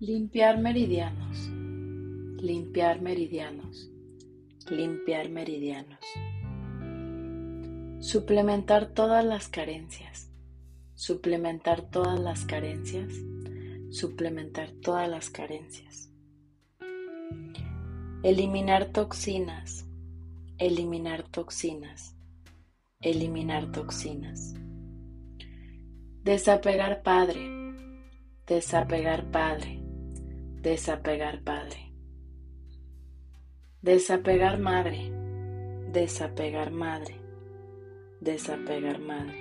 Limpiar meridianos, limpiar meridianos, limpiar meridianos. Suplementar todas las carencias, suplementar todas las carencias, suplementar todas las carencias. Eliminar toxinas, eliminar toxinas, eliminar toxinas. Desapegar padre, desapegar padre, desapegar padre. Desapegar madre, desapegar madre, desapegar madre.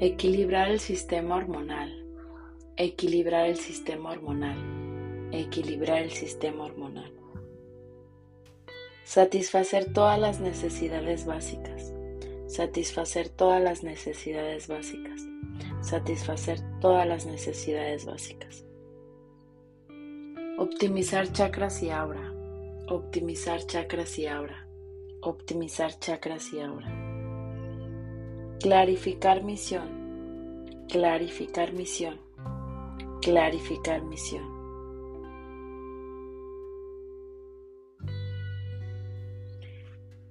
Equilibrar el sistema hormonal, equilibrar el sistema hormonal, equilibrar el sistema hormonal. Satisfacer todas las necesidades básicas, satisfacer todas las necesidades básicas, satisfacer todas las necesidades básicas. Optimizar chakras y aura, optimizar chakras y aura, optimizar chakras y aura. Clarificar misión, clarificar misión, clarificar misión.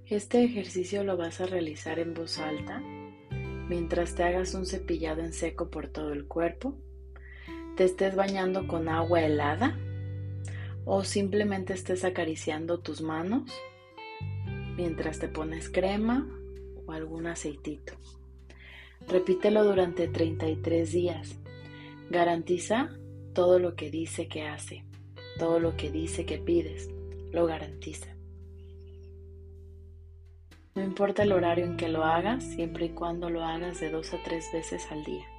Este ejercicio lo vas a realizar en voz alta mientras te hagas un cepillado en seco por todo el cuerpo, te estés bañando con agua helada o simplemente estés acariciando tus manos mientras te pones crema o algún aceitito. Repítelo durante 33 días. Garantiza todo lo que dice que hace, todo lo que dice que pides, lo garantiza. No importa el horario en que lo hagas, siempre y cuando lo hagas de dos a tres veces al día.